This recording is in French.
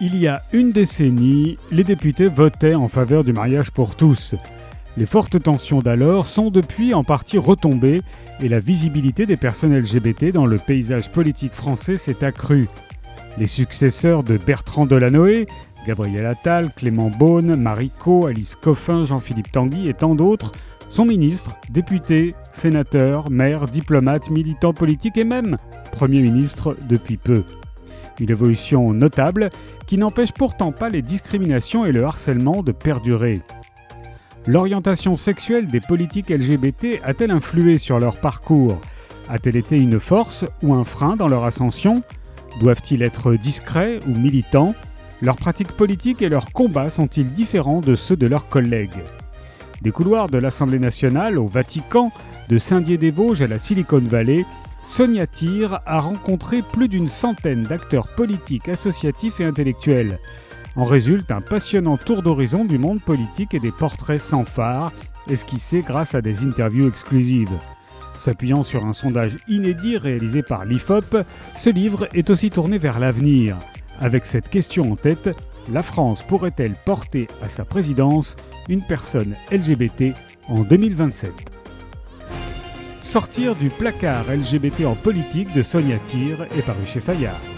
Il y a une décennie, les députés votaient en faveur du mariage pour tous. Les fortes tensions d'alors sont depuis en partie retombées et la visibilité des personnes LGBT dans le paysage politique français s'est accrue. Les successeurs de Bertrand Delanoë, Gabriel Attal, Clément Beaune, Marico, Alice Coffin, Jean-Philippe Tanguy et tant d'autres sont ministres, députés, sénateurs, maires, diplomates, militants politiques et même Premier ministre depuis peu. Une évolution notable qui n'empêche pourtant pas les discriminations et le harcèlement de perdurer. L'orientation sexuelle des politiques LGBT a-t-elle influé sur leur parcours? A-t-elle été une force ou un frein dans leur ascension? Doivent-ils être discrets ou militants? Leurs pratiques politiques et leurs combats sont-ils différents de ceux de leurs collègues? Des couloirs de l'Assemblée nationale au Vatican, de Saint-Dié-des-Vosges à la Silicon Valley, Sonia Tyr a rencontré plus d'une centaine d'acteurs politiques, associatifs et intellectuels. En résulte un passionnant tour d'horizon du monde politique et des portraits sans phare, esquissés grâce à des interviews exclusives. S'appuyant sur un sondage inédit réalisé par l'IFOP, ce livre est aussi tourné vers l'avenir. Avec cette question en tête, la France pourrait-elle porter à sa présidence une personne LGBT en 2027 Sortir du placard LGBT en politique de Sonia Tyr est paru chez Fayard.